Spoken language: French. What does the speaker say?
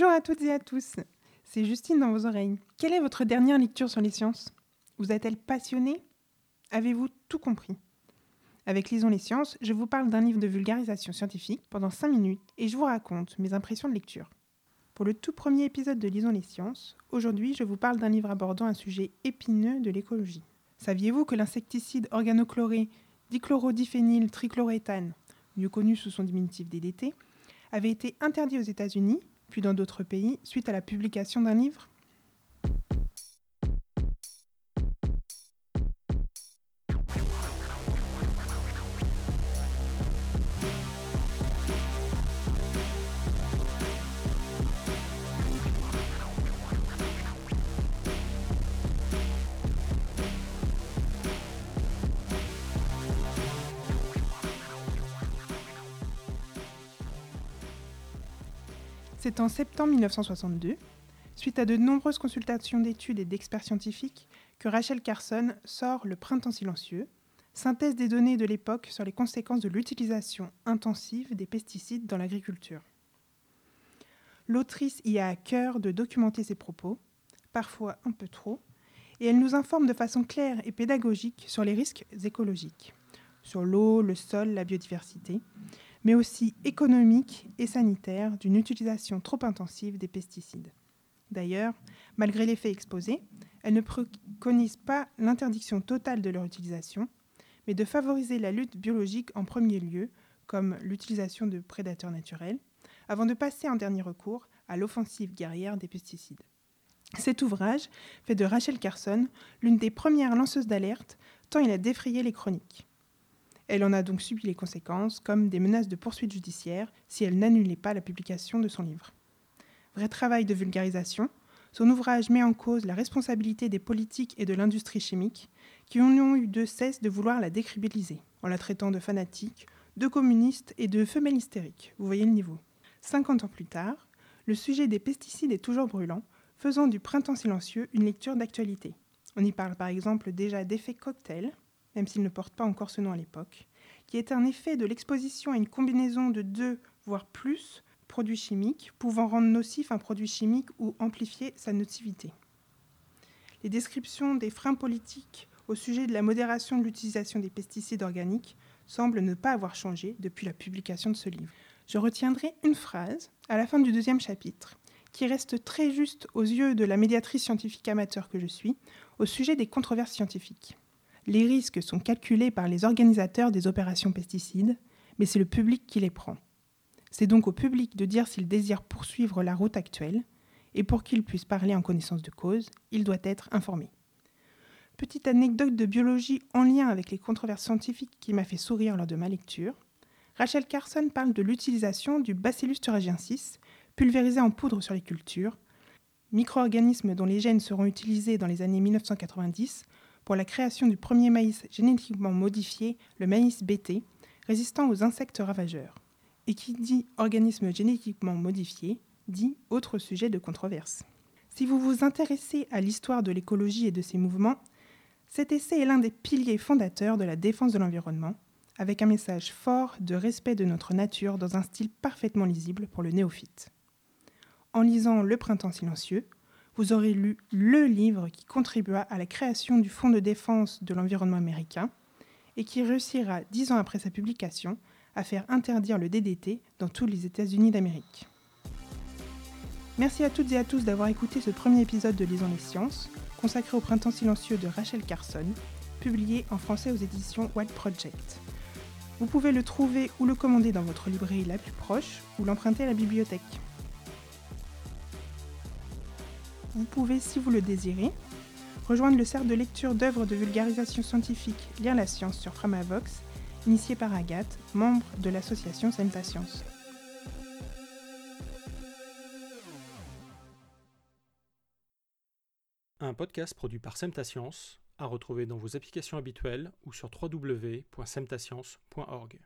Bonjour à toutes et à tous, c'est Justine dans vos oreilles. Quelle est votre dernière lecture sur les sciences? Vous a-t-elle passionné Avez-vous tout compris? Avec Lisons les sciences, je vous parle d'un livre de vulgarisation scientifique pendant 5 minutes et je vous raconte mes impressions de lecture. Pour le tout premier épisode de Lisons les sciences, aujourd'hui je vous parle d'un livre abordant un sujet épineux de l'écologie. Saviez-vous que l'insecticide organochloré dichlorodiphényl trichloréthane, mieux connu sous son diminutif DDT, avait été interdit aux États-Unis, puis dans d'autres pays, suite à la publication d'un livre C'est en septembre 1962, suite à de nombreuses consultations d'études et d'experts scientifiques, que Rachel Carson sort Le Printemps silencieux, synthèse des données de l'époque sur les conséquences de l'utilisation intensive des pesticides dans l'agriculture. L'autrice y a à cœur de documenter ses propos, parfois un peu trop, et elle nous informe de façon claire et pédagogique sur les risques écologiques, sur l'eau, le sol, la biodiversité, mais aussi économique et sanitaire d'une utilisation trop intensive des pesticides. D'ailleurs, malgré les faits exposés, elle ne préconise pas l'interdiction totale de leur utilisation, mais de favoriser la lutte biologique en premier lieu, comme l'utilisation de prédateurs naturels, avant de passer en dernier recours à l'offensive guerrière des pesticides. Cet ouvrage fait de Rachel Carson l'une des premières lanceuses d'alerte, tant il a défrayé les chroniques. Elle en a donc subi les conséquences, comme des menaces de poursuites judiciaires si elle n'annulait pas la publication de son livre. Vrai travail de vulgarisation, son ouvrage met en cause la responsabilité des politiques et de l'industrie chimique, qui ont eu de cesse de vouloir la décribiliser, en la traitant de fanatique, de communiste et de femelle hystérique. Vous voyez le niveau. 50 ans plus tard, le sujet des pesticides est toujours brûlant, faisant du printemps silencieux une lecture d'actualité. On y parle par exemple déjà d'effet cocktail, même s'il ne porte pas encore ce nom à l'époque, qui est un effet de l'exposition à une combinaison de deux, voire plus, produits chimiques, pouvant rendre nocif un produit chimique ou amplifier sa nocivité. Les descriptions des freins politiques au sujet de la modération de l'utilisation des pesticides organiques semblent ne pas avoir changé depuis la publication de ce livre. Je retiendrai une phrase à la fin du deuxième chapitre, qui reste très juste aux yeux de la médiatrice scientifique amateur que je suis, au sujet des controverses scientifiques. Les risques sont calculés par les organisateurs des opérations pesticides, mais c'est le public qui les prend. C'est donc au public de dire s'il désire poursuivre la route actuelle, et pour qu'il puisse parler en connaissance de cause, il doit être informé. Petite anecdote de biologie en lien avec les controverses scientifiques qui m'a fait sourire lors de ma lecture. Rachel Carson parle de l'utilisation du Bacillus thuringiensis, pulvérisé en poudre sur les cultures, micro-organisme dont les gènes seront utilisés dans les années 1990 pour la création du premier maïs génétiquement modifié, le maïs BT, résistant aux insectes ravageurs. Et qui dit organisme génétiquement modifié, dit autre sujet de controverse. Si vous vous intéressez à l'histoire de l'écologie et de ses mouvements, cet essai est l'un des piliers fondateurs de la défense de l'environnement, avec un message fort de respect de notre nature dans un style parfaitement lisible pour le néophyte. En lisant Le Printemps silencieux, vous aurez lu le livre qui contribua à la création du Fonds de défense de l'environnement américain et qui réussira, dix ans après sa publication, à faire interdire le DDT dans tous les États-Unis d'Amérique. Merci à toutes et à tous d'avoir écouté ce premier épisode de Lisons les sciences, consacré au printemps silencieux de Rachel Carson, publié en français aux éditions Wild Project. Vous pouvez le trouver ou le commander dans votre librairie la plus proche ou l'emprunter à la bibliothèque. Vous pouvez, si vous le désirez, rejoindre le cercle de lecture d'œuvres de vulgarisation scientifique Lire la science sur Framavox, initié par Agathe, membre de l'association Semta Science. Un podcast produit par Semta Science, à retrouver dans vos applications habituelles ou sur www.semtascience.org.